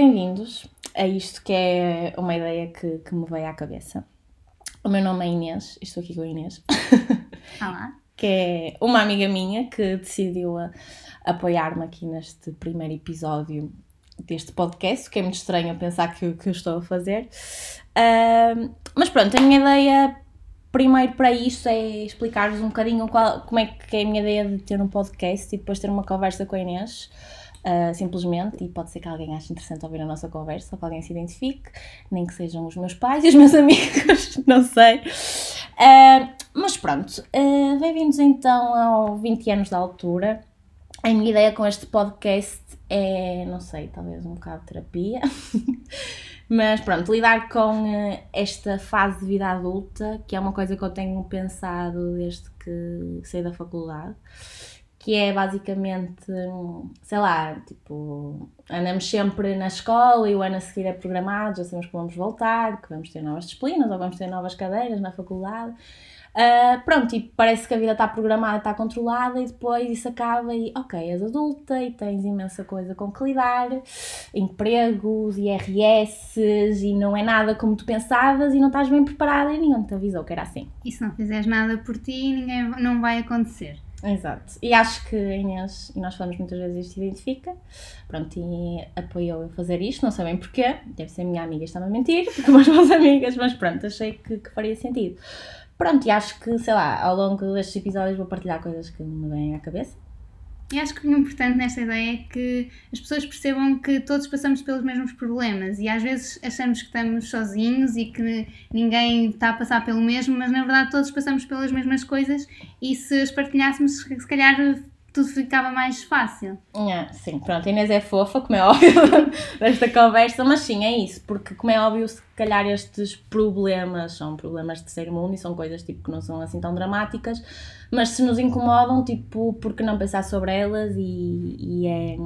bem-vindos a isto que é uma ideia que, que me veio à cabeça. O meu nome é Inês, estou aqui com a Inês. Olá. que é uma amiga minha que decidiu apoiar-me aqui neste primeiro episódio deste podcast, que é muito estranho pensar que, que eu estou a fazer. Uh, mas pronto, a minha ideia primeiro para isto é explicar-vos um bocadinho qual, como é que é a minha ideia de ter um podcast e depois ter uma conversa com a Inês. Uh, simplesmente, e pode ser que alguém ache interessante ouvir a nossa conversa, ou que alguém se identifique, nem que sejam os meus pais e os meus amigos, não sei. Uh, mas pronto, uh, bem-vindos então ao 20 anos da altura. A minha ideia com este podcast é, não sei, talvez um bocado de terapia, mas pronto, lidar com esta fase de vida adulta, que é uma coisa que eu tenho pensado desde que saí da faculdade que é basicamente, sei lá, tipo, andamos sempre na escola e o ano a seguir é programado, já sabemos que vamos voltar, que vamos ter novas disciplinas ou vamos ter novas cadeiras na faculdade. Uh, pronto, e parece que a vida está programada, está controlada e depois isso acaba e, ok, és adulta e tens imensa coisa com que lidar, empregos, IRS e não é nada como tu pensavas e não estás bem preparada e ninguém te avisou que era assim. E se não fizeres nada por ti, ninguém, não vai acontecer. Exato. E acho que a Inês, e nós falamos muitas vezes isto, se identifica, pronto, e apoiou eu fazer isto, não sei bem porquê, deve ser minha amiga, está-me a mentir, porque são as boas amigas, mas pronto, achei que, que, faria sentido. Pronto, e acho que, sei lá, ao longo destes episódios vou partilhar coisas que me vêm à cabeça e acho que o importante nesta ideia é que as pessoas percebam que todos passamos pelos mesmos problemas e às vezes achamos que estamos sozinhos e que ninguém está a passar pelo mesmo, mas na verdade todos passamos pelas mesmas coisas e se as partilhássemos, se calhar tudo ficava mais fácil. Sim, pronto, a Inês é fofa, como é óbvio, desta conversa, mas sim, é isso, porque como é óbvio, se calhar estes problemas são problemas de terceiro mundo e são coisas tipo que não são assim tão dramáticas, mas se nos incomodam, tipo, porque não pensar sobre elas e, e é.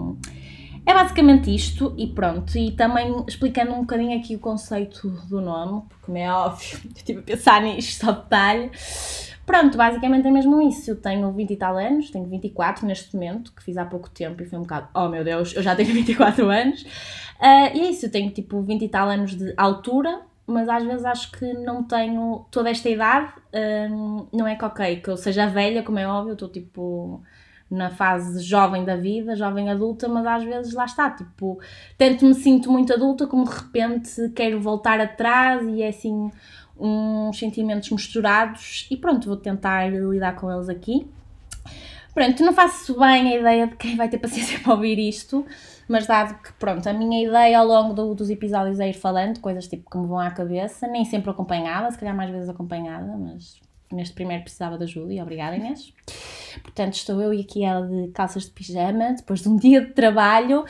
É basicamente isto e pronto. E também explicando um bocadinho aqui o conceito do nome, porque como é óbvio, eu estive a pensar nisto só detalhe. Pronto, basicamente é mesmo isso. Eu tenho 20 e tal anos, tenho 24 neste momento, que fiz há pouco tempo e foi um bocado, oh meu Deus, eu já tenho 24 anos. Uh, e é isso, eu tenho tipo 20 e tal anos de altura, mas às vezes acho que não tenho toda esta idade. Um, não é que ok, que eu seja velha, como é óbvio, eu estou tipo na fase jovem da vida, jovem adulta, mas às vezes lá está, tipo, tanto me sinto muito adulta como de repente quero voltar atrás e é assim uns sentimentos misturados e pronto, vou tentar lidar com eles aqui. Pronto, não faço bem a ideia de quem vai ter paciência para ouvir isto, mas dado que, pronto, a minha ideia ao longo do, dos episódios é ir falando, coisas tipo que me vão à cabeça, nem sempre acompanhada, se calhar mais vezes acompanhada, mas neste primeiro precisava da ajuda e obrigada Inês. Portanto, estou eu e aqui ela de calças de pijama, depois de um dia de trabalho,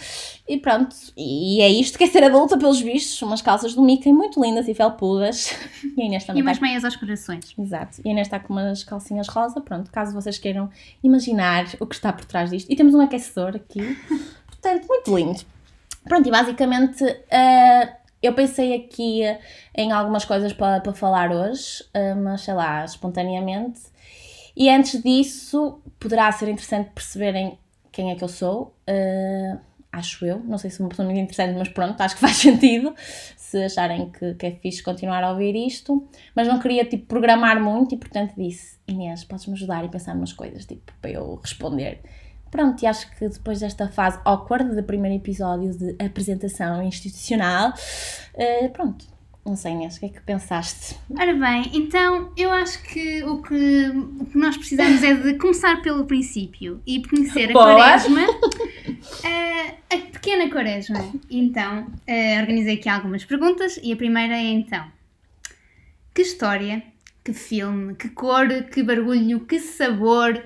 e pronto, e é isto que é ser adulta pelos vistos, umas calças do Mickey muito lindas e felpudas. E a Inês também E umas está... meias aos corações. Exato, e a Inês está com umas calcinhas rosa, pronto, caso vocês queiram imaginar o que está por trás disto. E temos um aquecedor aqui, portanto, muito lindo. Pronto, e basicamente... Uh, eu pensei aqui em algumas coisas para, para falar hoje, eh, mas sei lá, espontaneamente. E antes disso, poderá ser interessante perceberem quem é que eu sou. Uh, acho eu, não sei se é uma pessoa muito interessante, mas pronto, acho que faz sentido se acharem que, que é fixe continuar a ouvir isto. Mas não queria tipo programar muito e portanto disse: Inês, podes-me ajudar e pensar umas coisas tipo para eu responder. Pronto, e acho que depois desta fase awkward do primeiro episódio de apresentação institucional, uh, pronto, não sei, Inês, o que é que pensaste? Ora bem, então eu acho que o que, o que nós precisamos é de começar pelo princípio e conhecer a Boa. Quaresma, a, eh, a pequena Quaresma. Então, uh, organizei aqui algumas perguntas e a primeira é então: que história, que filme, que cor, que barulho, que sabor,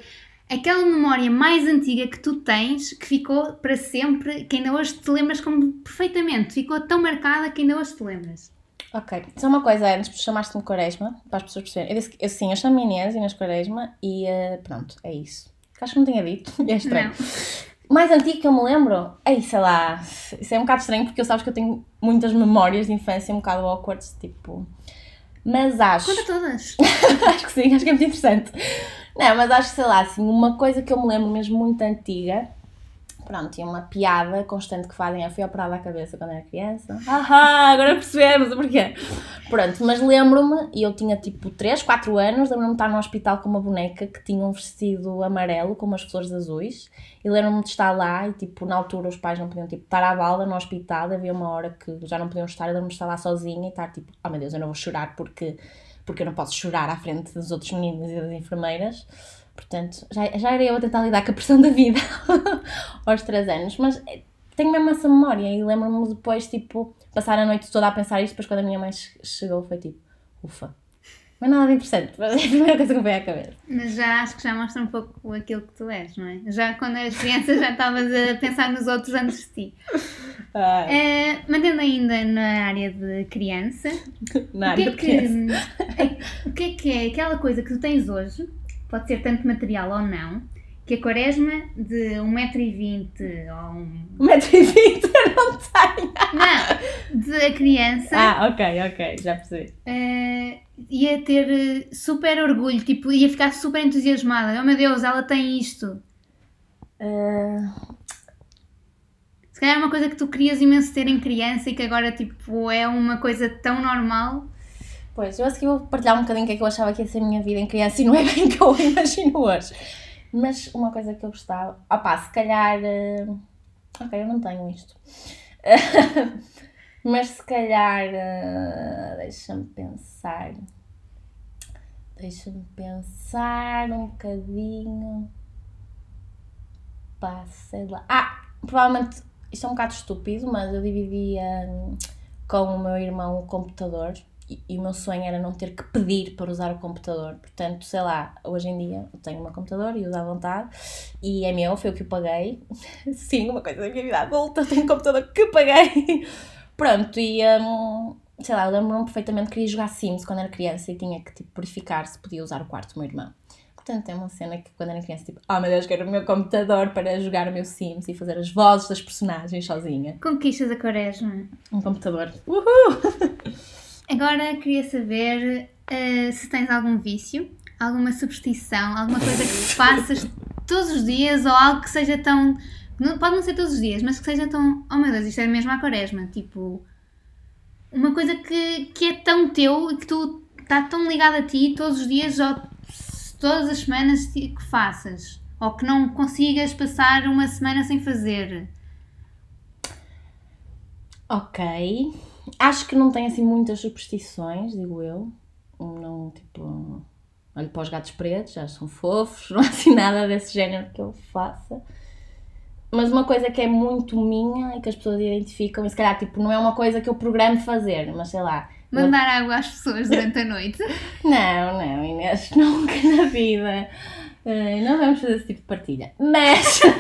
aquela memória mais antiga que tu tens, que ficou para sempre, que ainda hoje te lembras como perfeitamente, ficou tão marcada que ainda hoje te lembras. Ok, só uma coisa antes, chamaste-me Quaresma, para as pessoas perceberem. Eu disse que, sim, eu chamo Inês, Inês Quaresma, e uh, pronto, é isso. Acho que não tinha dito, é estranho. Não. Mais antigo que eu me lembro, é sei lá, isso é um bocado estranho porque eu sabes que eu tenho muitas memórias de infância um bocado awkward, tipo. Mas acho. Conta todas! acho que sim, acho que é muito interessante. Não, mas acho que sei lá, assim, uma coisa que eu me lembro mesmo muito antiga, pronto, e uma piada constante que fazem é fui operada a cabeça quando era criança. Ahá, agora percebemos o porquê. Pronto, mas lembro-me, e eu tinha tipo 3, 4 anos, lembro-me de estar no hospital com uma boneca que tinha um vestido amarelo com umas flores azuis. E lembro-me de estar lá e tipo, na altura os pais não podiam tipo, estar à balda no hospital, havia uma hora que já não podiam estar, eu lembro-me de estar lá sozinha e estar tipo, oh meu Deus, eu não vou chorar porque, porque eu não posso chorar à frente dos outros meninos e das enfermeiras. Portanto, já, já era eu a tentar lidar com a pressão da vida aos 3 anos, mas eh, tenho mesmo essa memória e lembro-me depois, tipo, passar a noite toda a pensar isto, depois quando a minha mãe chegou foi tipo, ufa. É nada de interessante, mas é a primeira coisa que me veio à cabeça. Mas já acho que já mostra um pouco aquilo que tu és, não é? Já quando eras criança já estavas a pensar nos outros antes de ti. Uh, mantendo ainda na área de criança, na área o que é que, de criança. É, o que é que é aquela coisa que tu tens hoje pode ser tanto material ou não, que a quaresma de 1,20m ou um... 1,20m eu não tenho! Não, de criança... Ah, ok, ok, já percebi. Uh, ia ter super orgulho, tipo, ia ficar super entusiasmada. Oh meu Deus, ela tem isto. Uh... Se calhar é uma coisa que tu querias imenso ter em criança e que agora, tipo, é uma coisa tão normal Pois, eu acho que vou partilhar um bocadinho o que é que eu achava que ia ser a minha vida em criança e não é bem o que eu imagino hoje. Mas uma coisa que eu gostava. Opá, se calhar. Uh... Ok, eu não tenho isto. Mas se calhar. Uh... Deixa-me pensar. Deixa-me pensar um bocadinho. Pá, sei lá. Ah, provavelmente. Isto é um bocado estúpido, mas eu dividia hum, com o meu irmão o computador e, o meu sonho era não ter que pedir para usar o computador. Portanto, sei lá, hoje em dia eu tenho um computador e uso à vontade e é meu, foi o que eu paguei. Sim, uma coisa da minha vida adulta, tenho um computador que paguei. Pronto, e um, sei lá, eu lembro-me perfeitamente que queria jogar Sims quando era criança e tinha que tipo, verificar se podia usar o quarto do meu irmão. Portanto, é uma cena que quando era criança, tipo, oh meu Deus, quero o meu computador para jogar o meu Sims e fazer as vozes das personagens sozinha. Conquistas a quaresma. Um computador. Uhul! Agora queria saber uh, se tens algum vício, alguma superstição, alguma coisa que faças todos os dias ou algo que seja tão. Não, pode não ser todos os dias, mas que seja tão. Oh meu Deus, isto é mesmo a quaresma. Tipo. Uma coisa que, que é tão teu e que tu está tão ligado a ti todos os dias ou todas as semanas que faças. Ou que não consigas passar uma semana sem fazer. Ok. Acho que não tem assim muitas superstições, digo eu. Não, tipo, olho para os gatos pretos, já são fofos, não há assim nada desse género que eu faça. Mas uma coisa que é muito minha e que as pessoas identificam, e se calhar tipo, não é uma coisa que eu programo fazer, mas sei lá. Mandar água às pessoas durante a noite? não, não, Inês, nunca na vida. Uh, não vamos fazer esse tipo de partilha. Mas.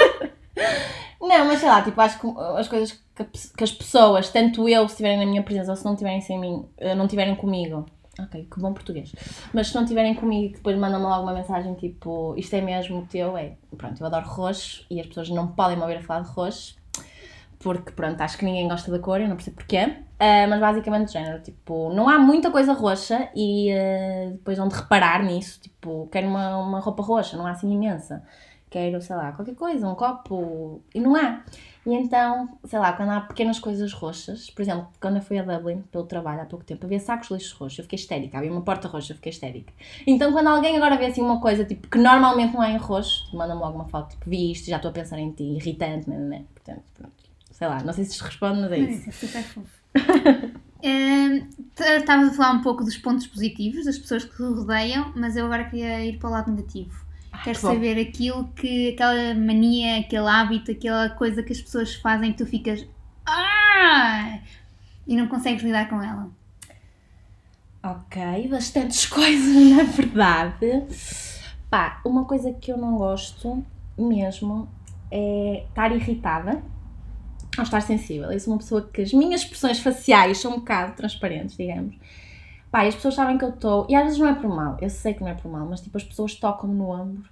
Não, mas sei lá, tipo, acho que as coisas que, que as pessoas, tanto eu, se estiverem na minha presença ou se não estiverem sem mim, eh, não estiverem comigo, ok, que bom português, mas se não estiverem comigo depois mandam-me logo uma mensagem tipo, isto é mesmo teu, é, pronto, eu adoro roxo e as pessoas não podem me ouvir a falar de roxo, porque pronto, acho que ninguém gosta da cor, eu não percebo porquê, uh, mas basicamente género, tipo, não há muita coisa roxa e uh, depois vão de reparar nisso, tipo, quero uma, uma roupa roxa, não há assim imensa. Quero, sei lá, qualquer coisa, um copo, e não há. E então, sei lá, quando há pequenas coisas roxas, por exemplo, quando eu fui a Dublin pelo trabalho há pouco tempo, havia sacos de lixo roxo, eu fiquei histérica, havia uma porta roxa, eu fiquei histérica. Então, quando alguém agora vê assim uma coisa tipo que normalmente não é em roxo, manda-me logo uma foto, tipo, vi isto, já estou a pensar em ti, irritante, né, né? Portanto, pronto, sei lá, não sei se responde, mas é isso. É super fofo. Estavas a falar um pouco dos pontos positivos das pessoas que rodeiam, mas eu agora queria ir para o lado negativo. Quero saber aquilo que, aquela mania, aquele hábito, aquela coisa que as pessoas fazem que tu ficas ah! e não consegues lidar com ela. Ok, bastantes coisas na verdade. Pá, uma coisa que eu não gosto mesmo é estar irritada ou estar sensível. Eu sou uma pessoa que as minhas expressões faciais são um bocado transparentes, digamos. Pá, as pessoas sabem que eu estou. E às vezes não é por mal, eu sei que não é por mal, mas tipo, as pessoas tocam-me no ombro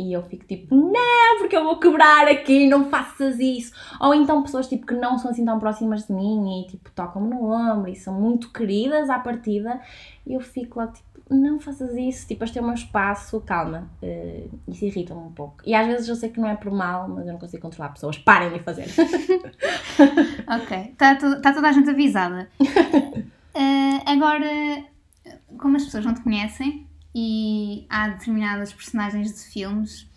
e eu fico tipo, não, porque eu vou quebrar aqui, não faças isso. Ou então pessoas tipo que não são assim tão próximas de mim e tipo tocam-me no ombro e são muito queridas à partida e eu fico lá tipo, não faças isso, tipo, este é o meu espaço, calma. Uh, isso irrita-me um pouco. E às vezes eu sei que não é por mal, mas eu não consigo controlar pessoas. Parem de fazer. ok, está tá toda a gente avisada. Uh, agora, como as pessoas não te conhecem e há determinadas personagens de filmes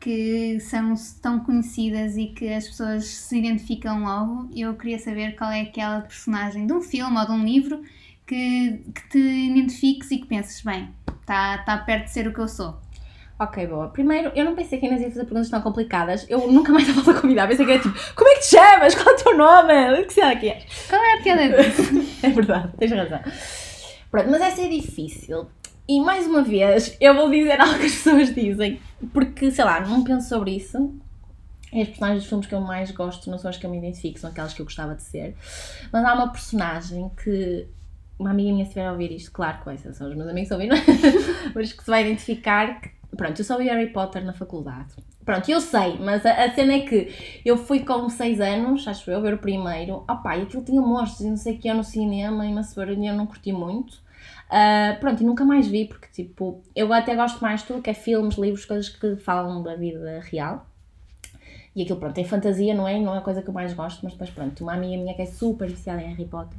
que são tão conhecidas e que as pessoas se identificam logo, eu queria saber qual é aquela personagem de um filme ou de um livro que, que te identifiques e que penses, bem, está tá perto de ser o que eu sou. Ok, boa. Primeiro, eu não pensei que a Inês ia fazer perguntas tão complicadas. Eu nunca mais estava a convidar. Pensei que era tipo, como é que te chamas? Qual é o teu nome? O que será que é? Qual é a piada é verdade, tens razão. Pronto, mas essa é difícil. E mais uma vez, eu vou dizer algo que as pessoas dizem, porque, sei lá, não penso sobre isso. E as personagens dos filmes que eu mais gosto não são as que eu me identifico, são aquelas que eu gostava de ser. Mas há uma personagem que uma amiga minha se estiver a ouvir isto, claro, com essa são os meus amigos ouvindo, mas que se vai identificar que, pronto, eu só vi Harry Potter na faculdade. Pronto, eu sei, mas a, a cena é que eu fui com 6 anos, acho eu, ver o primeiro, opá, e aquilo tinha monstros e não sei o que é no cinema e uma semana eu não curti muito. Uh, pronto, e nunca mais vi, porque tipo, eu até gosto mais de tudo que é filmes, livros, coisas que falam da vida real. E aquilo, pronto, tem fantasia, não é? Não é a coisa que eu mais gosto, mas depois, pronto, uma amiga minha que é super viciada em Harry Potter,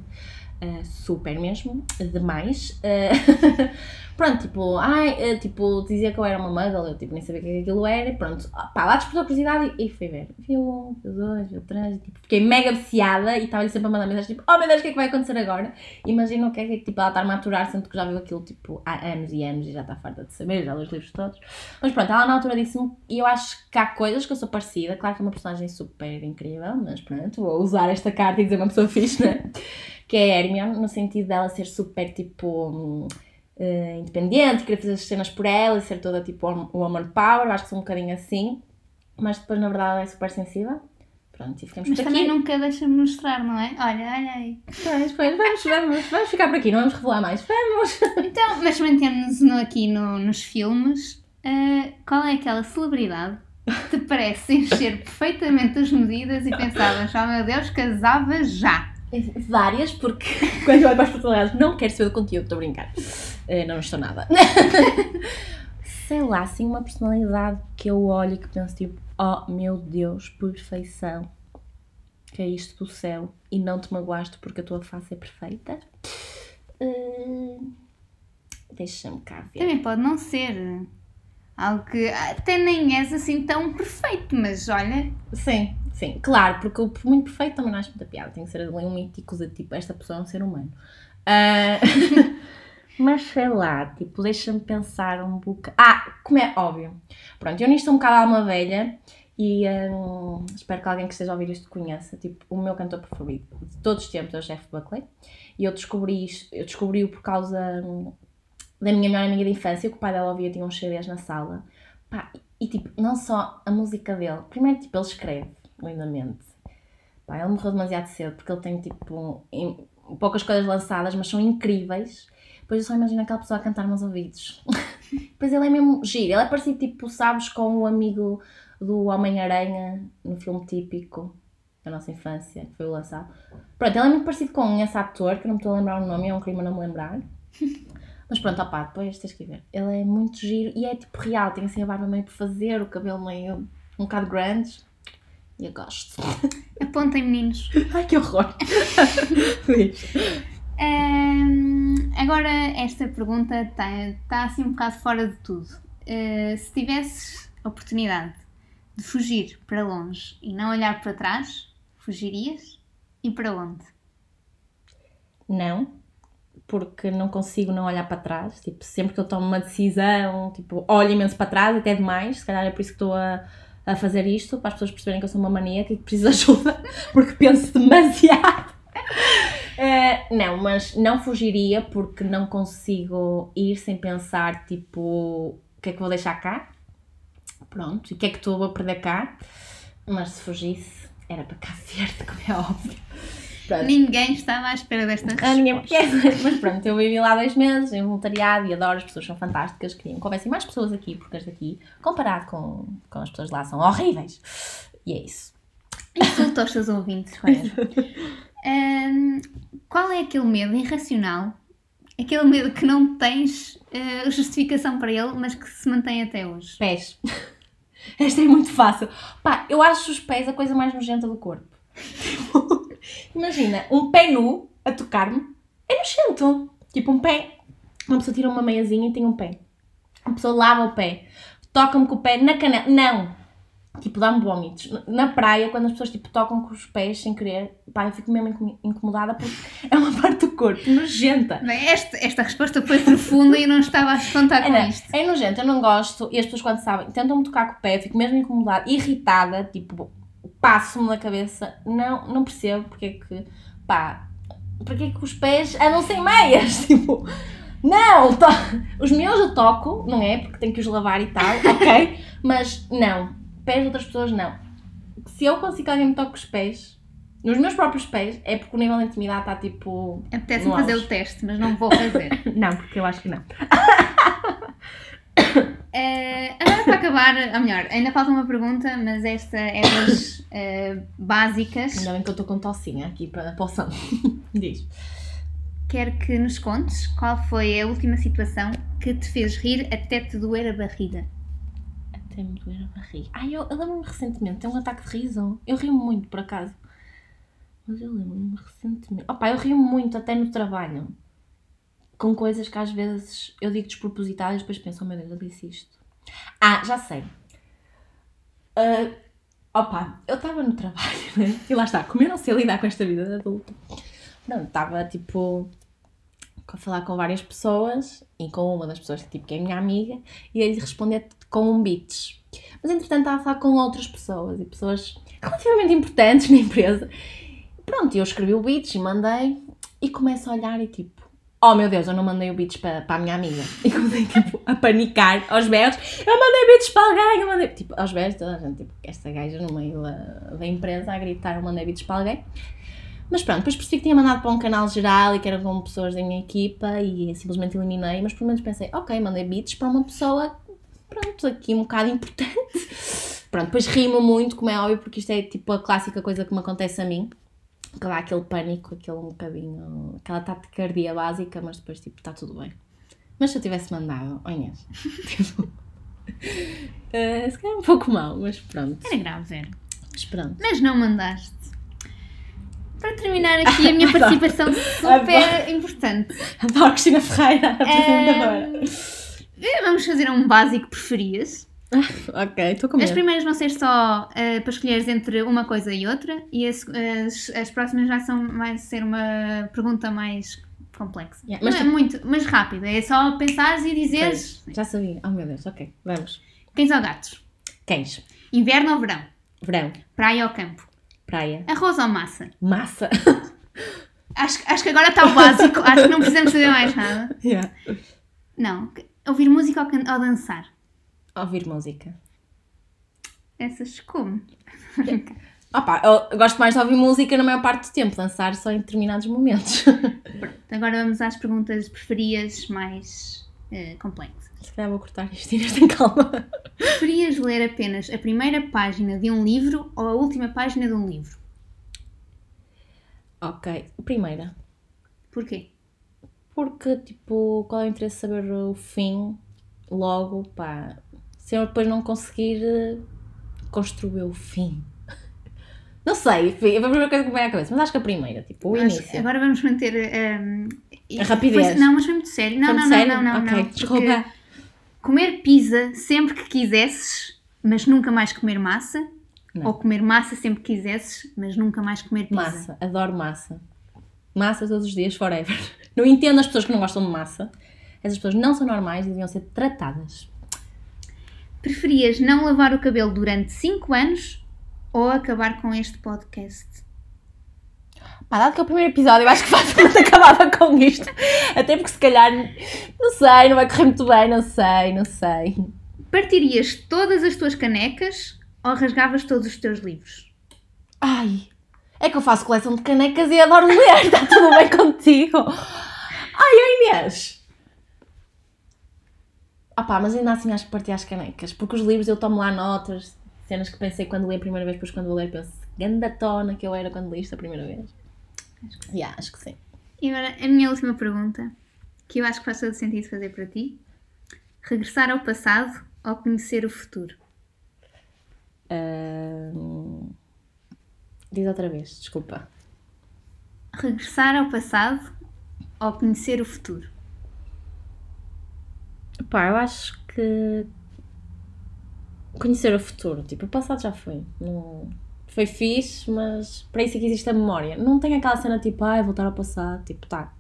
uh, super mesmo, demais. Uh, pronto, tipo, ai, uh, tipo, dizia que eu era uma muggle, eu tipo, nem sabia o que é aquilo era, e pronto, pá, lá despertou a curiosidade e, e fui ver. Vi um, vi dois, vi três, tipo, fiquei mega viciada e estava-lhe sempre a mandar mensagens, tipo, oh meu Deus, o que é que vai acontecer agora? Imagina o que é que, tipo, ela está-me a aturar, sendo que já viu aquilo, tipo, há anos e anos e já está farta de saber, já leu os livros todos. Mas pronto, ela na altura disse-me, e eu acho que há coisas que eu sou parecida, claro que é uma personagem super incrível, mas pronto, vou usar esta carta e dizer uma pessoa fixe, né? que é no sentido dela ser super tipo. Uh, independente, querer fazer as cenas por ela e ser toda tipo o woman power, acho que sou um bocadinho assim, mas depois na verdade ela é super sensível. Pronto, e ficamos mas por também aqui. nunca deixa-me mostrar, não é? Olha, olha aí. Pois, pois, vamos, vamos, vamos ficar por aqui, não vamos revelar mais, vamos! Então, mas mantendo-nos no, aqui no, nos filmes, uh, qual é aquela celebridade que te parece encher perfeitamente as medidas e pensavas, oh meu Deus, casava já? Várias, porque quando eu olho para as personalidades não quero saber do conteúdo, estou a brincar. Uh, não estou nada. Sei lá, assim, uma personalidade que eu olho e que penso tipo, oh meu Deus, perfeição. Que é isto do céu e não te magoaste porque a tua face é perfeita. Uh, Deixa-me cá ver. Também pode não ser algo que até nem és assim tão perfeito, mas olha. Sim, Sim, claro, porque o muito perfeito também não acho muita piada, tem que ser ali um mítico de tipo, esta pessoa é um ser humano. Uh, mas sei lá, tipo, deixa-me pensar um bocado. Ah, como é óbvio. Pronto, eu nisto sou um bocado alma velha e um, espero que alguém que esteja a ouvir isto conheça. Tipo, o meu cantor preferido de todos os tempos é o Jeff Buckley e eu descobri eu descobri-o por causa hum, da minha melhor amiga de infância, que o pai dela ouvia, tinha uns CDs na sala. Pá, e tipo, não só a música dele, primeiro, tipo, ele escreve lindamente. Pá, ele morreu demasiado cedo porque ele tem tipo em, poucas coisas lançadas, mas são incríveis. Depois eu só imagino aquela pessoa a cantar nos ouvidos. Depois ele é mesmo giro, ele é parecido tipo, sabes, com o amigo do Homem-Aranha no filme típico da nossa infância, que foi o lançado. Pronto, ele é muito parecido com esse ator, que não me estou a lembrar o nome, é um crime não me lembrar. Mas pronto, opá, depois tens que ver. Ele é muito giro e é tipo real, tem assim a barba meio por fazer, o cabelo meio um bocado grande. Eu gosto. Apontem, meninos. Ai, que horror! um, agora, esta pergunta está tá assim um bocado fora de tudo. Uh, se tivesses a oportunidade de fugir para longe e não olhar para trás, fugirias? E para onde? Não, porque não consigo não olhar para trás. Tipo, sempre que eu tomo uma decisão, tipo, olho imenso para trás, até demais. Se calhar é por isso que estou a a fazer isto, para as pessoas perceberem que eu sou uma maníaca e que preciso de ajuda, porque penso demasiado. Uh, não, mas não fugiria porque não consigo ir sem pensar, tipo, o que é que vou deixar cá? Pronto, e o que é que estou a perder cá? Mas se fugisse, era para cá verde, como é óbvio. Pronto. Ninguém estava à espera desta resposta. Ah, ninguém Mas pronto, eu vivi lá dois meses em voluntariado e adoro, as pessoas são fantásticas, queriam que houvessem mais pessoas aqui, porque as daqui, comparado com, com as pessoas lá, são horríveis. E é isso. Insulta aos seus ouvintes, um, Qual é aquele medo irracional Aquele medo que não tens uh, justificação para ele, mas que se mantém até hoje. Pés. Esta é muito fácil. Pá, eu acho os pés a coisa mais nojenta do corpo. Imagina, um pé nu a tocar-me é nojento. Tipo, um pé. Uma pessoa tira uma meiazinha e tem um pé. Uma pessoa lava o pé, toca-me com o pé na canela. Não! Tipo, dá-me vômitos. Na praia, quando as pessoas tipo, tocam com os pés sem querer, pá, eu fico mesmo incomodada porque é uma parte do corpo nojenta. Bem, esta, esta resposta foi profunda e não estava a contar com é, isto. É nojento, eu não gosto. E as pessoas, quando sabem, tentam-me tocar com o pé, eu fico mesmo incomodada, irritada, tipo, passo-me na cabeça. Não, não percebo porque é que, pá, porque é que os pés andam sem meias? Tipo, não! To... Os meus eu toco, não é? Porque tenho que os lavar e tal, ok? Mas não, pés de outras pessoas não. Se eu consigo que alguém me toque os pés, nos meus próprios pés, é porque o nível de intimidade está tipo. Apetece-me fazer o teste, mas não vou fazer. não, porque eu acho que não. Uh, agora para acabar, ou melhor, ainda falta uma pergunta, mas esta é das uh, básicas. Ainda bem que eu estou com tocinha aqui para, para o som. Diz. Quero que nos contes qual foi a última situação que te fez rir até te doer a barriga. Até me doer a barriga. Ai, eu, eu lembro-me recentemente, tem um ataque de riso. Eu rio muito, por acaso. Mas eu lembro-me recentemente. Opa, eu rio muito até no trabalho com coisas que às vezes eu digo despropositadas depois penso, oh meu Deus, eu disse isto. Ah, já sei. Uh, opa, eu estava no trabalho, né? E lá está, como eu não sei lidar com esta vida de adulta, não, estava tipo a falar com várias pessoas e com uma das pessoas tipo, que é minha amiga e ele responder com um beats. Mas entretanto estava a falar com outras pessoas e pessoas relativamente importantes na empresa. Pronto, eu escrevi o beats e mandei e começo a olhar e tipo, oh meu Deus, eu não mandei o beats para, para a minha amiga. E comecei tipo, a panicar aos berros. Eu mandei beats para alguém, eu mandei. Tipo, aos berros, toda a gente, tipo, esta gaja no meio da, da empresa a gritar, eu mandei beats para alguém. Mas pronto, depois percebi que tinha mandado para um canal geral e que eram com pessoas da minha equipa e simplesmente eliminei. Mas pelo menos pensei, ok, mandei beats para uma pessoa, pronto, aqui um bocado importante. Pronto, depois rimo muito, como é óbvio, porque isto é tipo a clássica coisa que me acontece a mim dá aquele pânico, aquele um bocadinho, aquela taquicardia básica, mas depois tipo, está tudo bem. Mas se eu tivesse mandado, olha, tipo, uh, se calhar um pouco mal, mas pronto. Era grave, era. Mas pronto. Mas não mandaste. Para terminar aqui a minha participação super importante. Adoro Cristina Ferreira, apresentadora. Vamos fazer um básico preferias. Ok, estou com medo. As primeiras vão ser só uh, para escolheres entre uma coisa e outra, e as, as, as próximas já são mais ser uma pergunta mais complexa. Yeah, mas, é muito, mas rápida, é só pensares e dizeres. já sabia. Oh meu Deus, ok, vamos. Cães ou gatos? Cães. Inverno ou verão? Verão. Praia ou campo? Praia. Arroz ou massa? Massa. acho, acho que agora está o básico, acho que não precisamos saber mais nada. Yeah. Não. Ouvir música ou, ou dançar? Ouvir música. Essas como? Opa, eu gosto mais de ouvir música na maior parte do tempo, dançar só em determinados momentos. Pronto, agora vamos às perguntas preferidas mais uh, complexas. Se calhar vou cortar isto e tem calma. Preferias ler apenas a primeira página de um livro ou a última página de um livro? Ok, primeira. Porquê? Porque, tipo, qual é o interesse de saber o fim logo, pá, se eu depois não conseguir eh, construir o fim. Não sei, foi a primeira coisa que me veio à cabeça, mas acho que a primeira, tipo, o início. Agora vamos manter um, a rapidez. Não, mas foi muito sério. Não, foi não, não, sério? não, não, okay, não. Desculpa. Comer pizza sempre que quisesses, mas nunca mais comer massa. Não. Ou comer massa sempre que quisesses, mas nunca mais comer pizza. Massa, adoro massa. Massa todos os dias, forever. Não entendo as pessoas que não gostam de massa. Essas pessoas não são normais e deviam ser tratadas. Preferias não lavar o cabelo durante 5 anos ou acabar com este podcast? Pá, dado que é o primeiro episódio, eu acho que facilmente acabava com isto. Até porque se calhar, não sei, não vai correr muito bem, não sei, não sei. Partirias todas as tuas canecas ou rasgavas todos os teus livros? Ai, é que eu faço coleção de canecas e adoro ler, está tudo bem contigo? Ai, Inês! Ah pá, mas ainda assim acho que parti às canecas, porque os livros eu tomo lá notas, cenas que pensei quando li a primeira vez, depois quando vou ler penso, ganda tona que eu era quando li isto a primeira vez. Acho que sim. Yeah, acho que sim. E agora, a minha última pergunta. que eu acho que faz todo sentido fazer para ti. Regressar ao passado ou conhecer o futuro? Ahm, Diz outra vez, desculpa. Regressar ao passado ou conhecer o futuro? Pá, eu acho que conhecer o futuro, tipo, o passado já foi. Não... Foi fixe, mas para isso é que existe a memória. Não tem aquela cena tipo, ai, voltar ao passado, tipo, tá.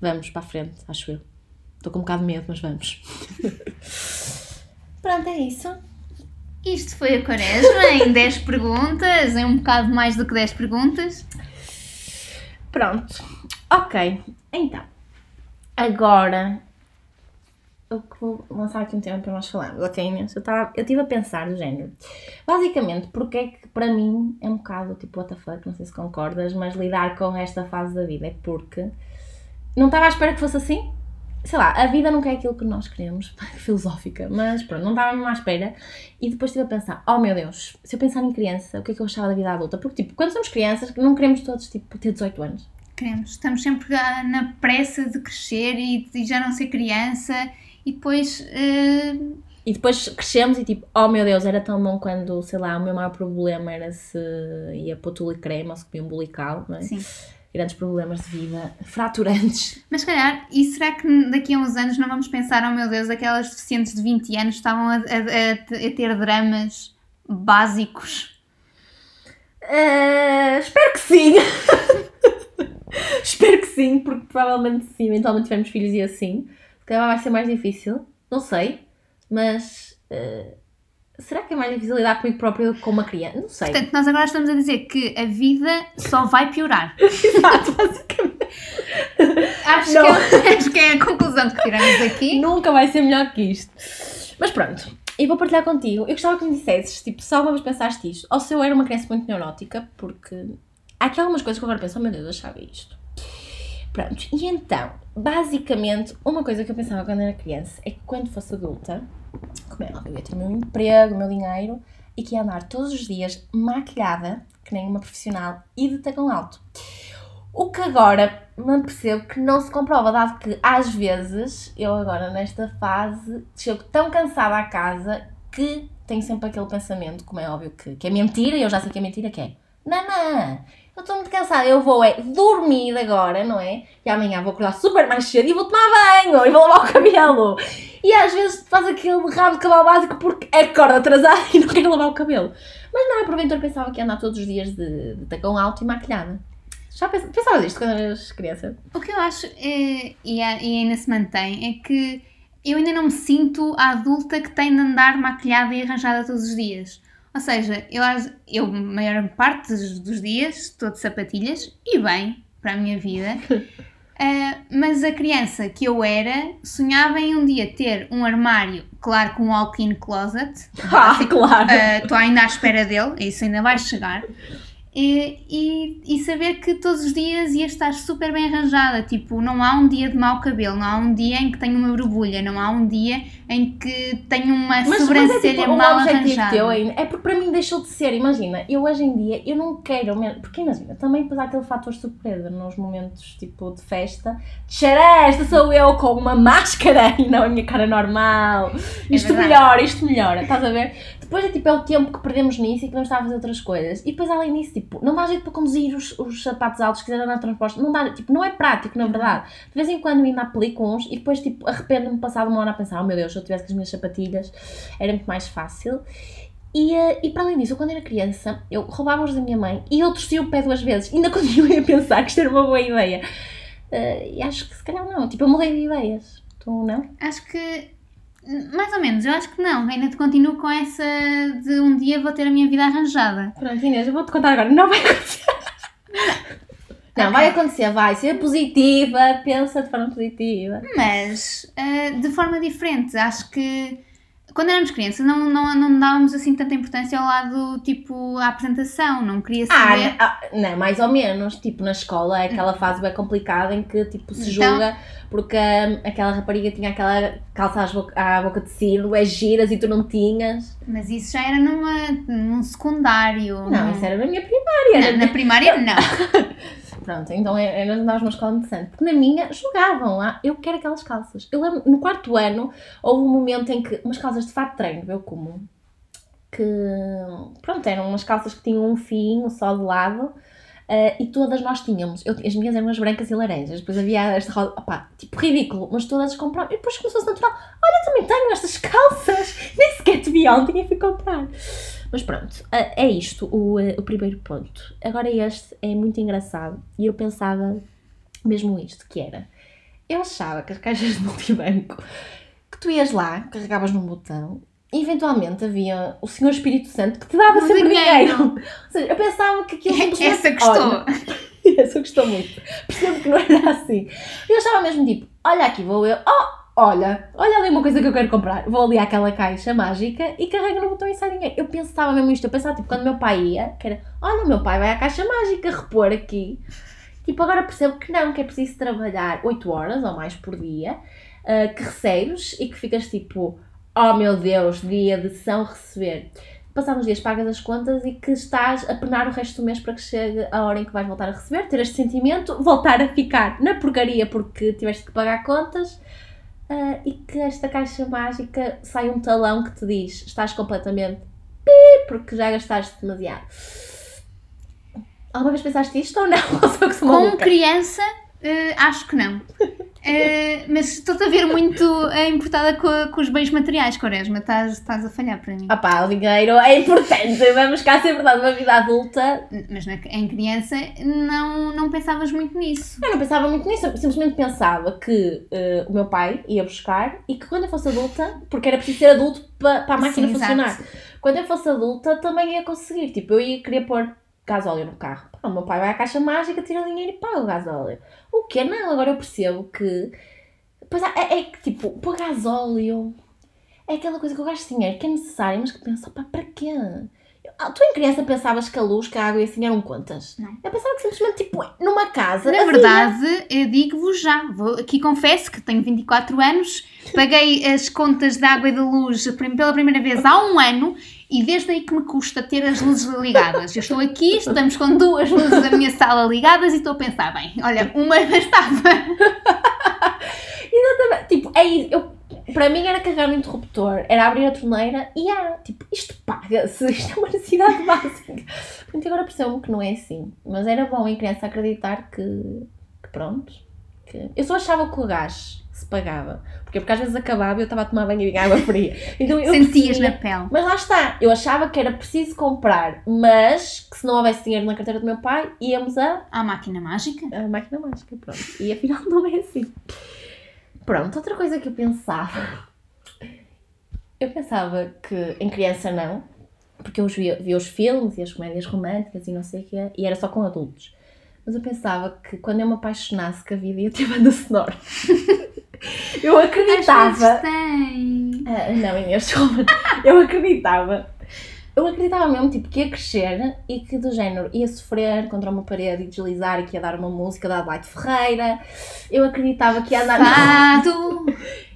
Vamos para a frente, acho eu. Estou com um bocado de medo, mas vamos. Pronto, é isso. Isto foi a Quaresma em 10 perguntas, é um bocado mais do que 10 perguntas. Pronto. Ok, então. Agora eu que vou lançar aqui um tema para nós falarmos, ok Inês? Eu, estava, eu estive a pensar do género. Basicamente, porque é que para mim é um bocado tipo what the fuck, não sei se concordas, mas lidar com esta fase da vida é porque não estava à espera que fosse assim. Sei lá, a vida nunca é aquilo que nós queremos, filosófica, mas pronto, não estava mesmo à espera. E depois estive a pensar, oh meu Deus, se eu pensar em criança, o que é que eu achava da vida adulta? Porque tipo, quando somos crianças, não queremos todos tipo ter 18 anos. Queremos, estamos sempre ah, na pressa de crescer e já não ser criança e depois. eh, E depois crescemos e tipo, oh meu Deus, era tão bom quando, sei lá, o meu maior problema era se ia o tule creme ou se comia um bulical, não é? sim. Grandes problemas de vida, fraturantes. Mas se calhar, e será que daqui a uns anos não vamos pensar, oh meu Deus, aquelas deficientes de 20 anos estavam a, a- a- a ter dramas básicos? Eh, espero que sim! espero que sim, porque provavelmente se eventualmente tivermos filhos e assim, calhar vai ser mais difícil, não sei, mas eh, será que é mais difícil lidar comigo próprio com uma criança? Não sei. Portanto, nós agora estamos a dizer que a vida só vai piorar. Exato, basicamente. Acho, Não. que é, acho que é a conclusão que tiramos aqui. Nunca vai ser melhor que isto. Mas pronto, e vou partilhar contigo. Eu gostava que me dissesses, tipo, só uma vez pensaste isto. Ou se eu era uma criança muito neurótica, porque há aqui algumas coisas que agora penso, oh meu Deus, eu achava isto. Pronto, e então, basicamente, uma coisa que eu pensava quando era criança é que quando fosse adulta, como é óbvio, ia ter o meu emprego, o meu dinheiro, e que ia andar todos os dias maquilhada, que nem uma profissional, e de tacão alto. O que agora me percebo que não se comprova, dado que às vezes eu agora nesta fase chego tão cansada à casa que tenho sempre aquele pensamento, como é óbvio que, que é mentira, e eu já sei que é mentira, que é não, eu estou muito cansada, eu vou é dormir agora, não é? E amanhã vou acordar super mais cedo e vou tomar banho e vou lavar o cabelo. E às vezes faz aquele rabo de cavalo básico porque acorda atrasada e não quero lavar o cabelo. Mas não, eu porventura pensava que ia andar todos os dias de, de tacão alto e maquilhada. Já pens- pensavas isto quando eras criança? O que eu acho, é, e ainda se mantém, é que eu ainda não me sinto a adulta que tem de andar maquilhada e arranjada todos os dias. Ou seja, eu, eu a maior parte dos, dias estou de sapatilhas e bem para a minha vida. Ah, mas a criança que eu era sonhava em um dia ter um armário, claro, com um walk-in closet. Ah, claro! Ah, Estou ainda à espera dele, isso ainda vai chegar. E, e, e saber que todos os dias ia estar super bem arranjada. Tipo, não há um dia de mau cabelo, não há um dia em que tenho uma borbulha, não há um dia em que tenho uma Mas, mas sobrancelha é tipo, mal arranjada. teu ainda. É porque para mim deixou de ser, imagina, eu hoje em dia, eu não quero porque imagina, também depois há aquele fator surpresa nos momentos tipo de festa. Tcharam, esta sou eu com uma máscara e não a minha cara normal. Isto verdade. melhora, isto melhora, estás a ver? Depois é tipo, é o tempo que perdemos nisso e que não está a fazer outras coisas. E depois além disso, tipo, não dá jeito para conduzir os, os sapatos altos, se quiser andar transporte, não dá, tipo, não é prático, na verdade. De vez em quando ainda aplico uns e depois, tipo, arrependo-me passado uma hora a pensar, oh meu Deus, se eu tivesse com as minhas sapatilhas, era muito mais fácil. E, eh, e para além disso, eu quando era criança, eu roubava-os da minha mãe e eu torcia o pé duas vezes. Ainda continuei a pensar que isto era uma boa ideia. Eh, e acho que se calhar não, tipo, eu mudei de ideias. Tu não? Acho que, mais ou menos, eu acho que não. Ainda te continuo com essa de um dia vou ter a minha vida arranjada. Pronto, Inês, eu vou-te contar agora. Não vai acontecer. Não, vai acontecer, vai ser positiva, pensa de forma positiva. Mas ah, de forma diferente. Acho que quando éramos crianças não, não, não dávamos assim tanta importância ao lado tipo à apresentação. Não queria Ah, saber. n- ah, não, mais ou menos. Tipo, na escola é aquela fase bem complicada em que tipo, se Então- julga porque hum, aquela rapariga tinha aquela calça boca- à boca de sino, é giras e tu não tinhas. Mas isso já era numa, num secundário. Não, num- isso era na minha primária. Não, na primária não. Pronto, então é, nós andávamos numa escola decente. Porque na minha jogavam lá, eu quero aquelas calças. Eu lembro, no quarto ano, houve um momento em que umas calças de fato treino, eu como, que, pronto, eram umas calças que tinham um fio só de lado. Uh, e todas nós tínhamos, eu, as minhas eram as brancas e laranjas, depois havia esta roda, opá, tipo ridículo, mas todas compravam, e depois começou-se natural, olha, também tenho estas calças, nem sequer te vi ontem e fui comprar. Mas pronto, é isto o, o primeiro ponto. Agora este é muito engraçado e eu pensava mesmo isto, que era, eu achava que as caixas de multibanco, que tu ias lá, carregavas num botão e eventualmente havia o Senhor Espírito Santo que te dava sempre dinheiro. dinheiro. Ou seja, eu pensava que aquilo simplesmente... Essa gostou. essa gostou muito. Percebo que não era assim. Eu achava mesmo tipo, olha aqui vou eu, oh, olha, olha ali uma coisa que eu quero comprar. Vou ali àquela caixa mágica e carrego no botão e sai dinheiro. Eu pensava mesmo isto, eu pensava tipo, quando meu pai ia, que era, olha, meu pai vai à caixa mágica repor aqui. Tipo, agora percebo que não, que é preciso trabalhar 8 horas ou mais por dia, uh, que recebes e que ficas tipo, oh meu Deus, dia de São receber. Passar uns dias pagas as contas e que estás a penar o resto do mês para que chegue a hora em que vais voltar a receber, ter este sentimento, voltar a ficar na porcaria porque tiveste que pagar contas uh, e que esta caixa mágica sai um talão que te diz estás completamente pi, porque já gastaste demasiado. Alguma vez pensaste isto ou não? Ou Com criança, uh, acho que não. Uh, mas estou-te a ver muito uh, importada com, com, os bens materiais, Quaresma. Estás, estás a falhar para mim. Ah pá, o dinheiro é importante. Vamos cá ser verdade, uma vida adulta. Mas na, em criança não, não pensavas muito nisso. Eu não pensava muito nisso. Eu simplesmente pensava que uh, o meu pai ia buscar e que quando eu fosse adulta, porque era preciso ser adulto para, para a máquina Sim, funcionar, exato. quando eu fosse adulta também ia conseguir. Tipo, eu ia querer pôr gasóleo no carro. O meu pai vai à caixa mágica, tira o dinheiro e paga o gasóleo. O que Não, agora eu percebo que. Pois é, é que tipo, pôr gasóleo é aquela coisa que eu gasto dinheiro que é necessário, mas que penso, pá, para quê? Ah, tu em criança pensavas que a luz, que a água e assim eram contas? Não. Eu pensava que simplesmente, tipo, numa casa. Na havia... verdade, eu digo-vos já, vou, aqui confesso que tenho 24 anos, paguei as contas de água e de luz pela primeira vez há um ano e desde aí que me custa ter as luzes ligadas. Eu estou aqui, estamos com duas luzes da minha sala ligadas e estou a pensar, bem, olha, uma bastava. Exatamente. Tipo, é isso. Eu, para mim era carregar no interruptor, era abrir a torneira e era, tipo, isto paga-se, isto é uma necessidade básica. Portanto, agora percebo que não é assim. Mas era bom em criança acreditar que, que pronto. Que... Eu só achava que o gás se pagava. Porque, porque às vezes acabava e eu estava a tomar banho de água fria. Então, eu Sentias na pele. Mas lá está, eu achava que era preciso comprar, mas que se não houvesse dinheiro na carteira do meu pai, íamos a. À máquina mágica? A máquina mágica, pronto. E afinal não é assim. Pronto, outra coisa que eu pensava. Eu pensava que em criança não, porque eu via, via os filmes e as comédias românticas e não sei o quê, e era só com adultos. Mas eu pensava que quando eu me apaixonasse que a vida ia ter banda sonora. Eu acreditava. Tem. Ah, não, Inês, desculpa. Eu acreditava. Eu acreditava mesmo tipo, que ia crescer e que do género ia sofrer contra uma parede e deslizar e que ia dar uma música da Adelaide Ferreira. Eu acreditava que ia andar. Fado!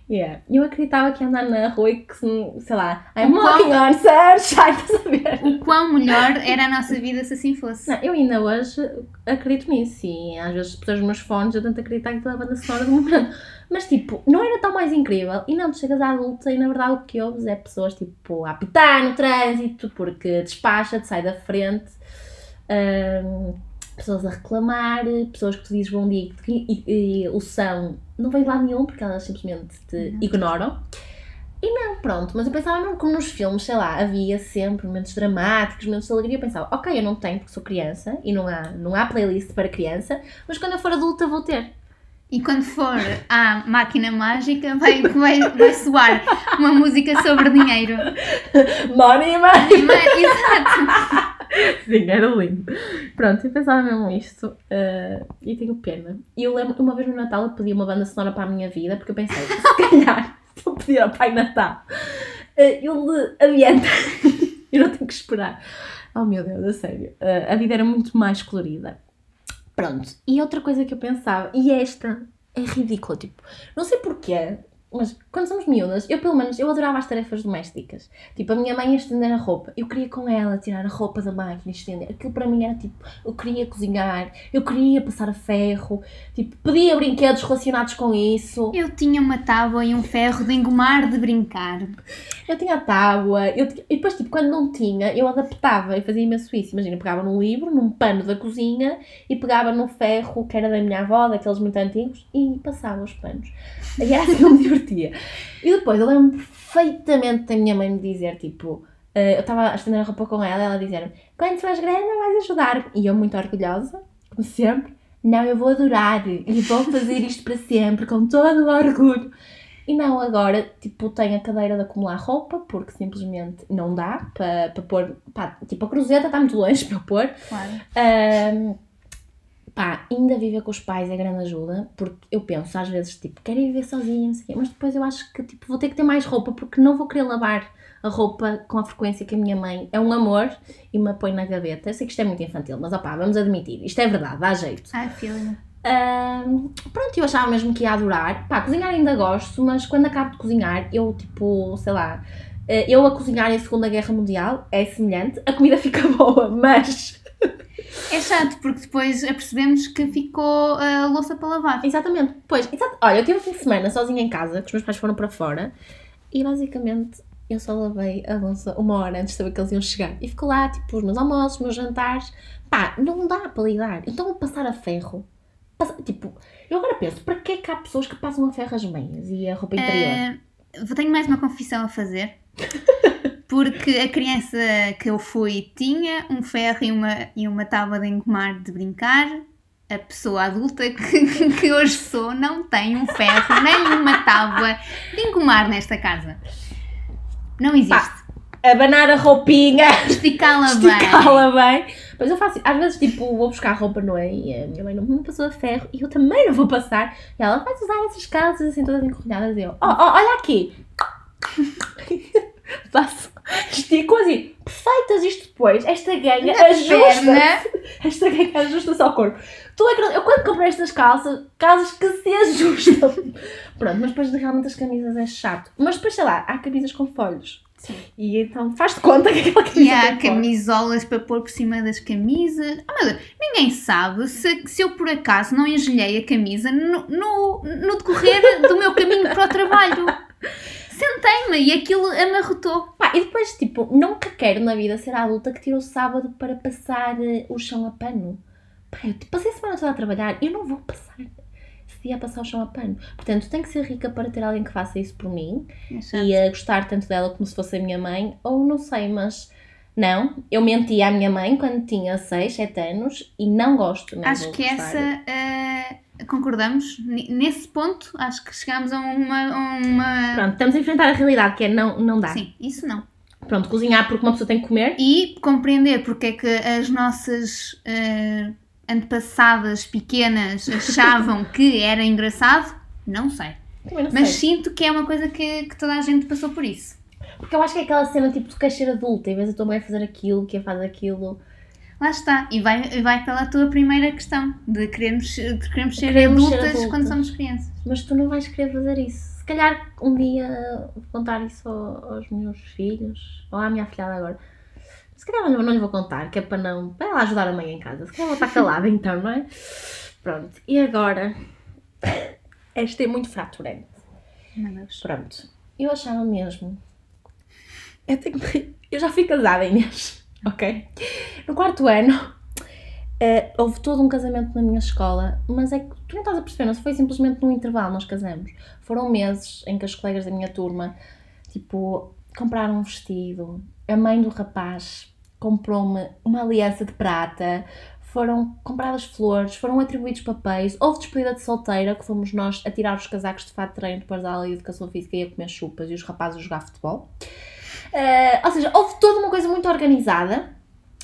Yeah. Eu acreditava que ia andar na rua e que, sei lá, I'm o walking quão... on sunshine, estás a ver? O quão melhor era a nossa vida se assim fosse. Não, eu ainda hoje acredito nisso e às vezes pessoas nos meus fones eu tento acreditar que toda a banda sonora do momento. Mas tipo, não era tão mais incrível. E não, tu chegas à adulta e na verdade o que ouves é pessoas tipo a apitar no trânsito porque despacha-te, sai da frente. Um, pessoas a reclamar, pessoas que tu dizes bom dia e, e, e o som não vem de lado nenhum porque elas simplesmente te não. ignoram. E não, pronto, mas eu pensava mesmo como nos filmes, sei lá, havia sempre momentos dramáticos, momentos de alegria. Eu pensava, ok, eu não tenho porque sou criança e não há, não há playlist para criança, mas quando eu for adulta vou ter. E quando for à máquina mágica, vai, vai, vai soar uma música sobre dinheiro. Money, money! money exato! Sim, era lindo. Pronto, eu pensava mesmo isto uh, e tenho pena. E eu lembro, uma vez no Natal eu pedi uma banda sonora para a minha vida porque eu pensei, se calhar, eu pedir ao Pai Natal, uh, ele adianta. eu não tenho que esperar. Oh meu Deus, a sério. Uh, a vida era muito mais colorida. Pronto. E outra coisa que eu pensava, e esta é ridícula, tipo, não sei porquê, mas quando somos miúdas, eu pelo menos, eu adorava as tarefas domésticas. Tipo, a minha mãe ia estender a roupa. Eu queria com ela tirar a roupa da máquina e estender. Aquilo para mim era tipo, eu queria cozinhar, eu queria passar a ferro, tipo, pedia brinquedos relacionados com isso. Eu tinha uma tábua e um ferro de engomar de brincar. Eu tinha a tábua, eu tinha... e depois, tipo, quando não tinha, eu adaptava e fazia imenso isso. Imagina, pegava num livro, num pano da cozinha e pegava no ferro, que era da minha avó, daqueles muito antigos, e passava os panos. E era assim divertia. E depois eu lembro perfeitamente da minha mãe me dizer, tipo, uh, eu estava a estender a roupa com ela, ela dizer-me, quando fores grande vais ajudar. E eu muito orgulhosa, como sempre, não, eu vou adorar e vou fazer isto para sempre, com todo o orgulho. E não, agora, tipo, tenho a cadeira de acumular roupa, porque simplesmente não dá para, para pôr, pá, tipo, a cruzeta está muito longe para pôr. Claro. Um, pá, ainda viver com os pais é grande ajuda, porque eu penso às vezes, tipo, quero ir viver sozinha, não sei o quê, mas depois eu acho que, tipo, vou ter que ter mais roupa, porque não vou querer lavar a roupa com a frequência que a minha mãe é um amor e me põe na gaveta. Eu sei que isto é muito infantil, mas opá, vamos admitir, isto é verdade, dá jeito. Ai, filha. Pronto, eu achava mesmo que ia adorar. Pá, cozinhar ainda gosto, mas quando acabo de cozinhar, eu tipo, sei lá, eu a cozinhar em Segunda Guerra Mundial é semelhante, a comida fica boa, mas. É chato, porque depois apercebemos que ficou a louça para lavar. Exatamente, pois, exato. olha, eu tive um fim de semana sozinha em casa, que os meus pais foram para fora, e basicamente eu só lavei a louça uma hora antes de saber que eles iam chegar. E ficou lá, tipo, os meus almoços, os meus jantares. Pá, não dá para lidar. Então vou passar a ferro Passa, tipo, eu agora penso, para que é que há pessoas que passam a ferro as meias e a roupa interior? Uh, tenho mais uma confissão a fazer. Porque a criança que eu fui tinha um ferro e uma, e uma tábua de engomar de brincar. A pessoa adulta que, que hoje sou não tem um ferro nem uma tábua de engomar nesta casa. Não existe. Pá, abanar a roupinha, esticá-la bem. Esticá-la bem mas eu faço, às vezes, tipo, vou buscar roupa, não é? E a minha mãe não me passou a ferro e eu também não vou passar. E ela vai usar essas calças assim, todas encorrelhadas. E eu, oh, oh olha aqui! faço, estico assim, perfeitas isto depois. Esta ganha ajusta. Esta ganha ajusta-se ao corpo. Tu é que, eu quando comprei estas calças, calças que se ajustam. Pronto, mas depois realmente as camisas é chato. Mas depois, sei lá, há camisas com folhos. Sim. E então faz-te conta que aquela camisa. E há camisolas para pôr por cima das camisas. Oh, meu Deus, ninguém sabe se, se eu por acaso não engelhei a camisa no, no, no decorrer do meu caminho para o trabalho. Sentei-me e aquilo amarrotou. Pá, e depois, tipo, nunca quero na vida ser a adulta que tira o sábado para passar uh, o chão a pano. Pá, eu tipo, passei a semana toda a trabalhar, eu não vou passar e a passar o chão a pano. Portanto, tenho que ser rica para ter alguém que faça isso por mim Exato. e a gostar tanto dela como se fosse a minha mãe, ou não sei, mas não, eu menti à minha mãe quando tinha 6, 7 anos e não gosto. Acho que essa. Uh, concordamos. Nesse ponto, acho que chegámos a uma, uma. Pronto, estamos a enfrentar a realidade, que é não, não dá. Sim, isso não. Pronto, cozinhar porque uma pessoa tem que comer. E compreender porque é que as nossas. Uh, antepassadas pequenas achavam que era engraçado, não sei. Não Mas sei. sinto que é uma coisa que, que, toda a gente passou por isso. Porque eu acho que é aquela cena tipo, queres ser adulta, em vez de a tua mãe fazer aquilo, que faz aquilo. Lá está, e vai, vai pela tua primeira questão, de querermos, de querermos ser, queremos adultas ser quando somos crianças. Mas tu não vais querer fazer isso. Se calhar um dia contar isso aos meus filhos, ou à minha filhada agora se calhar não, não lhe vou contar, que é para não. para ela ajudar a mãe em casa. Se calhar vou estar calada então, não é? Pronto. E agora. Esta é muito fraturante. Meu Deus. Pronto. Eu achava mesmo. Eu, tenho... eu já fui casada, Inês. Ok? No quarto ano. Uh, houve todo um casamento na minha escola, mas é que tu não estás a perceber, não foi simplesmente num intervalo nós casamos. Foram meses em que as colegas da minha turma, tipo, compraram um vestido, a mãe do rapaz comprou-me uma aliança de prata, foram compradas flores, foram atribuídos papéis, houve despedida de solteira, que fomos nós a tirar os casacos de fato de treino depois da aula de educação física e a comer chupas e os rapazes a jogar futebol. Uh, ou seja, houve toda uma coisa muito organizada.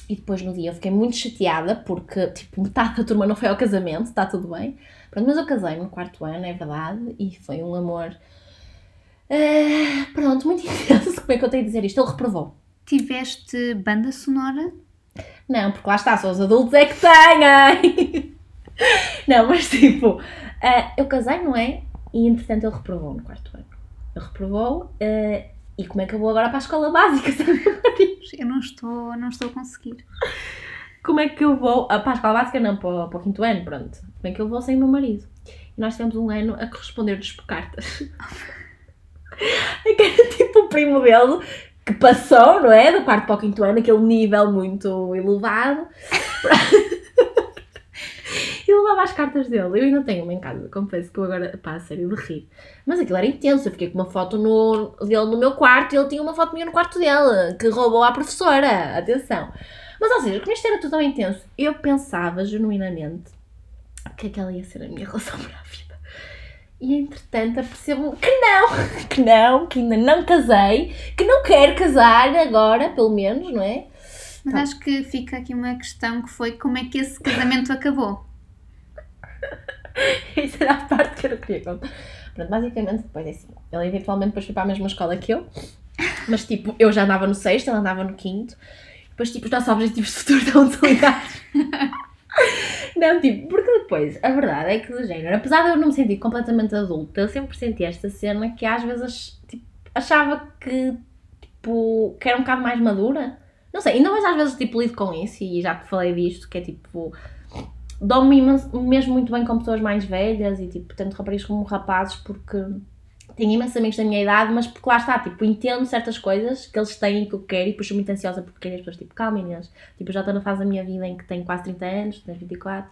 E depois no dia eu fiquei muito chateada porque, tipo, metade da turma não foi ao casamento, está tudo bem. Pronto, mas eu casei no quarto ano, é verdade, e foi um amor. Uh, pronto, muito intenso. Como é que eu tenho a dizer isto? Ele reprovou. Tiveste banda sonora? Não, porque lá está, só os adultos é que têm! não, mas tipo, uh, eu casei, não é? E entretanto ele reprovou no quarto ano. reprovou. Uh, e como é que eu vou agora para a escola básica sem marido? Eu não estou, não estou a conseguir. Como é que eu vou. Ah, para a escola básica não, para, para o quinto ano, pronto. Como é que eu vou sem o meu marido? E nós tivemos um ano a corresponder-nos por cartas. É que era tipo o primo dele que passou, não é? Do quarto para o quinto ano, aquele nível muito elevado. as cartas dele. Eu ainda tenho uma em casa, confesso que eu agora, pá, a sério, de rir. Mas aquilo era intenso, eu fiquei com uma foto no, dele no meu quarto e ele tinha uma foto minha no quarto dele, que roubou à professora. Atenção. Mas, ou seja, como isto era tudo tão intenso, eu pensava genuinamente que aquela ia ser a minha relação para a vida. E entretanto apercebo que não, que não, que ainda não casei, que não quero casar agora, pelo menos, não é? Mas tá. acho que fica aqui uma questão que foi como é que esse casamento acabou. Isso era a parte que eu queria contar. Pronto, basicamente depois é assim. Ele eventualmente depois foi para a mesma escola que eu, mas tipo, eu já andava no sexto, ele andava no quinto. Depois tipo, os nossos objetivos de futuro estão desligados. Não, tipo, porque depois, a verdade é que do género, apesar de eu não me sentir completamente adulta, eu sempre senti esta cena que às vezes tipo, achava que, tipo, que era um bocado mais madura. Não sei, ainda mais às vezes tipo lido com isso e já te falei disto, que é tipo, dou-me mesmo muito bem com pessoas mais velhas e tipo, tanto rapazes como rapazes porque tenho imensos amigos da minha idade, mas porque lá está, tipo, entendo certas coisas que eles têm que eu quero e sou muito ansiosa porque as pessoas, tipo, calma Inês, tipo, eu já estou na fase da minha vida em que tenho quase 30 anos, tenho 24.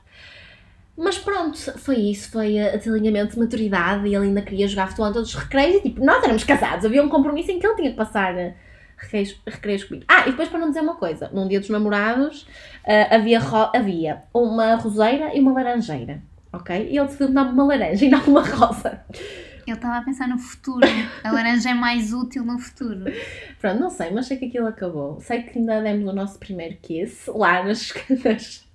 Mas pronto, foi isso, foi desalinhamento de maturidade e ele ainda queria jogar futebol em todos os recreios e tipo, nós éramos casados, havia um compromisso em que ele tinha que passar eh, recreios, recreios comigo. Ah, e depois para não dizer uma coisa, num dia dos namorados uh, havia, havia uma roseira e uma laranjeira, ok? E ele decidiu dar-me uma laranja e não uma rosa. Ele estava a pensar no futuro. A laranja é mais útil no futuro. Pronto, não sei, mas sei que aquilo acabou. Sei que ainda demos o nosso primeiro kiss lá nas, nas,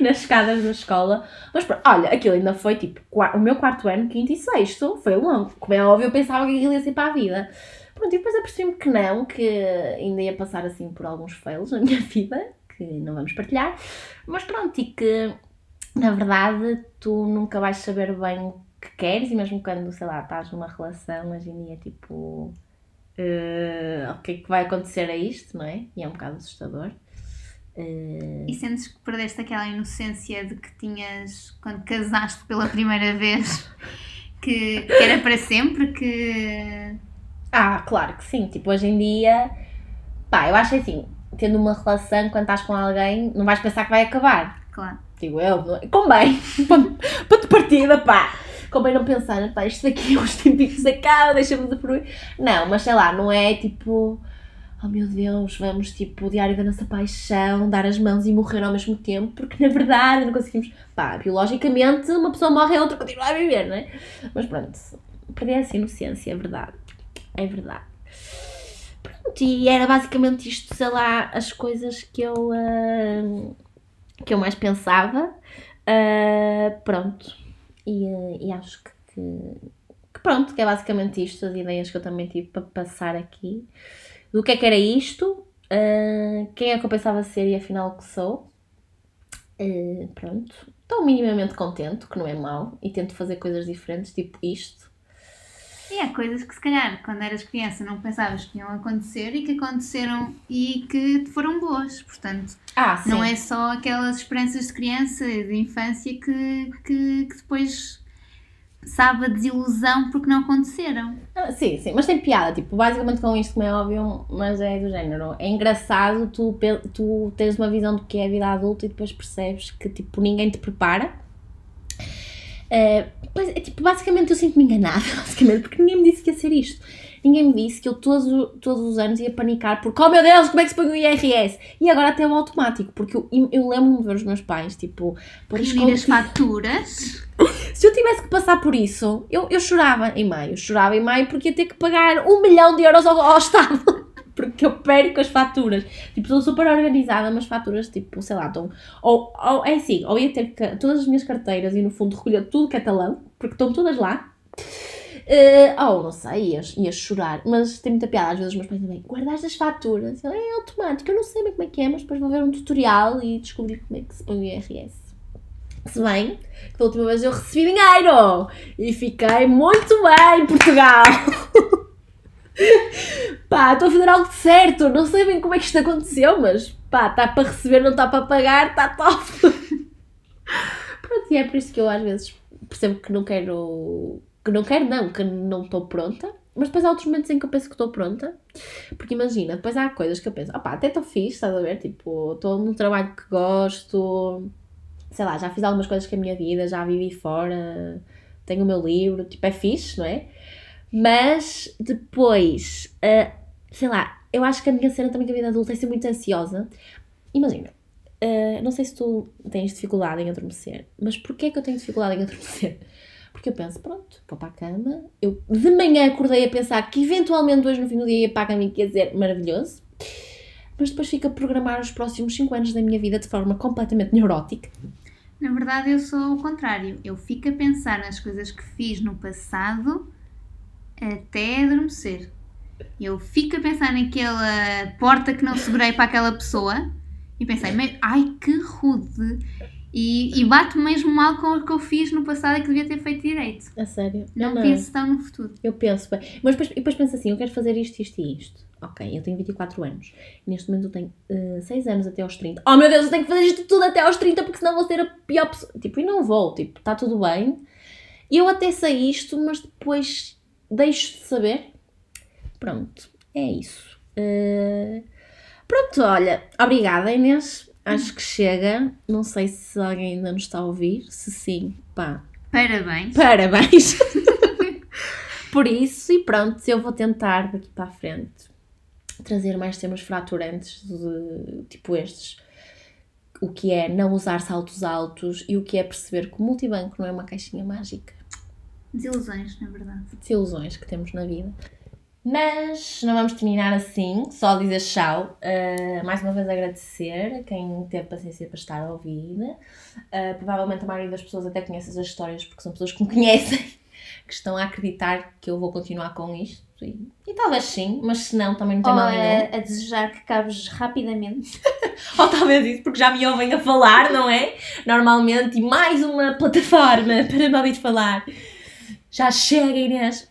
nas escadas da escola. Mas pronto, olha, aquilo ainda foi tipo o meu quarto ano, quinto e sexto. Foi longo. Como é óbvio, eu pensava que aquilo ia ser para a vida. Pronto, e depois apercebi-me que não, que ainda ia passar assim por alguns fails na minha vida, que não vamos partilhar. Mas pronto, e que na verdade tu nunca vais saber bem que queres e mesmo quando, sei lá, estás numa relação, hoje em dia, tipo, uh, o que é que vai acontecer a isto, não é? E é um bocado assustador. Uh... E sentes que perdeste aquela inocência de que tinhas quando casaste pela primeira vez, que, que era para sempre, que... Ah, claro que sim, tipo, hoje em dia, pá, eu acho assim, tendo uma relação, quando estás com alguém, não vais pensar que vai acabar. Claro. Digo eu, convém, para de partida, pá convém não pensar, pá, isto daqui uns tempinhos acaba, deixa-me de fruir. Não, mas sei lá, não é tipo, oh meu Deus, vamos tipo, o diário da nossa paixão, dar as mãos e morrer ao mesmo tempo, porque na verdade não conseguimos. Pá, biologicamente uma pessoa morre e a outra continua a viver, não é? Mas pronto, perdi essa inocência, é verdade. É verdade. Pronto, e era basicamente isto, sei lá, as coisas que eu. Uh, que eu mais pensava. Uh, pronto, e, eh, e acho que, que, que, pronto, que é basicamente isto, as ideias que eu também tive para passar aqui. Do que é que era isto, uh, quem é que eu pensava ser e afinal o que sou. Uh, pronto, estou minimamente contente, que não é mau, e tento fazer coisas diferentes, tipo isto. E há coisas que se calhar quando eras criança não pensavas que iam acontecer e que aconteceram e que foram boas. Portanto, ah, não é só aquelas esperanças de criança, de infância que, que, que depois sabe a desilusão porque não aconteceram. Ah, sim, sim, mas tem piada, tipo, basicamente com isto, como é óbvio, mas é do género. É engraçado tu, tu teres uma visão do que é a vida adulta e depois percebes que, tipo, ninguém te prepara Uh, pois, é, tipo, basicamente eu sinto-me enganada, basicamente, porque ninguém me disse que ia ser isto. Ninguém me disse que eu todos, todos os anos ia panicar porque, oh meu Deus, como é que se põe o IRS? E agora até o automático, porque eu, eu lembro-me de ver os meus pais, tipo, por as faturas. Se eu tivesse que passar por isso, eu, eu chorava em maio. Chorava em maio porque ia ter que pagar um milhão de euros ao, ao Estado porque eu perco as faturas. Tipo, estou super organizada, mas faturas, tipo, sei lá, estão. Ou, ou é assim, ou ia ter que, todas as minhas carteiras e no fundo recolher tudo que é porque estão todas lá. Uh, ou não sei, ia, ia chorar, mas tem muita piada. Às vezes os meus pais dizem: guardaste as faturas? Eu, é automático, eu não sei bem como é que é, mas depois vou ver um tutorial e descobrir como é que se põe o IRS. Se bem que da última vez eu recebi dinheiro e fiquei muito bem em Portugal. pá, estou a fazer algo certo, não sei bem como é que isto aconteceu, mas pá, está para receber, não está para pagar, está top. Pronto, e é por isso que eu às vezes percebo que não quero, que não quero não, que não estou pronta, mas depois há outros momentos em que eu penso que estou pronta, porque imagina, depois há coisas que eu penso, opá, até estou fixe, estás a ver, tipo, estou num trabalho que gosto, sei lá, já fiz algumas coisas com a minha vida, já vivi fora, tenho o meu livro, tipo, é fixe, não é? Mas depois, uh, sei lá, eu acho que a minha cena também com a vida adulta é ser muito ansiosa. Imagina, uh, não sei se tu tens dificuldade em adormecer, mas porquê é que eu tenho dificuldade em adormecer? Porque eu penso, pronto, vou para a cama. Eu de manhã acordei a pensar que eventualmente hoje no fim do dia ia para a cama e quer dizer maravilhoso. Mas depois fico a programar os próximos 5 anos da minha vida de forma completamente neurótica. Na verdade, eu sou o contrário. Eu fico a pensar nas coisas que fiz no passado até adormecer. Eu fico a pensar naquela porta que não segurei para aquela pessoa e pensei, ai que rude! E, e bato mesmo mal com o que eu fiz no passado e que devia ter feito direito. A sério? Não, não penso tão no futuro. Eu penso, mas depois, depois penso assim: eu quero fazer isto, isto e isto. Ok, eu tenho 24 anos. Neste momento eu tenho uh, eh, 6 anos até aos 30. Oh meu Deus, eu tenho que fazer isto tudo até aos 30 porque senão vou ser a pior pessoa. Tipo, e não vou, tipo, está tudo bem. Eu até sei isto, mas depois deixo de saber. Pronto, é isso. Uh, pronto, olha, obrigada Inês. Acho que chega. Não sei se alguém ainda nos está a ouvir. Se sim, pá. Parabéns. Parabéns. Por isso, e pronto, eu vou tentar daqui para a frente trazer mais temas fraturantes de, tipo estes. O que é não usar saltos altos e o que é perceber que o multibanco não é uma caixinha mágica. Desilusões, na verdade. Desilusões que temos na vida. Mas não vamos terminar assim, só dizer tchau. Uh, mais uma vez agradecer a quem teve paciência para estar a ouvir. Uh, provavelmente a maioria das pessoas até conhece as histórias porque são pessoas que me conhecem, que estão a acreditar que eu vou continuar com isto. E, e talvez sim, mas se não, também não tem Ou mal nenhum. A, a desejar que acabes rapidamente. Ou talvez isso, porque já me ouvem a falar, não é? Normalmente, e mais uma plataforma para me ouvir falar. Já chega, Inês.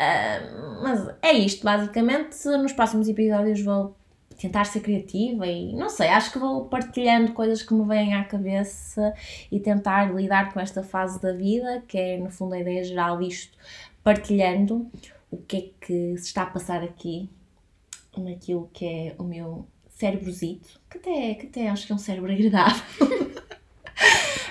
Uh, mas é isto, basicamente. Nos próximos episódios vou tentar ser criativa e não sei, acho que vou partilhando coisas que me vêm à cabeça e tentar lidar com esta fase da vida, que é no fundo a ideia geral disto, partilhando o que é que se está a passar aqui naquilo que é o meu cérebrozito, que até, que até acho que é um cérebro agradável.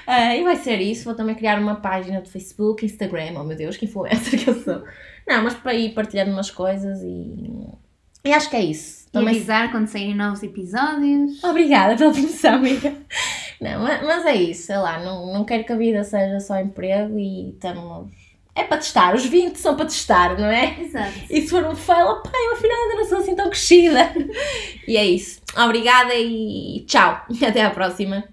uh, e vai ser isso, vou também criar uma página de Facebook, Instagram, oh meu Deus, que influencer que eu sou. Não, mas para ir partilhando umas coisas e. E acho que é isso. Também... E avisar quando saírem novos episódios. Obrigada pela promoção, amiga. Não, mas é isso, sei lá, não, não quero que a vida seja só emprego e estamos. É para testar, os 20 são para testar, não é? Exato. E se for um fail, pá, eu afinal ainda não sou assim tão crescida. E é isso. Obrigada e tchau. Até à próxima.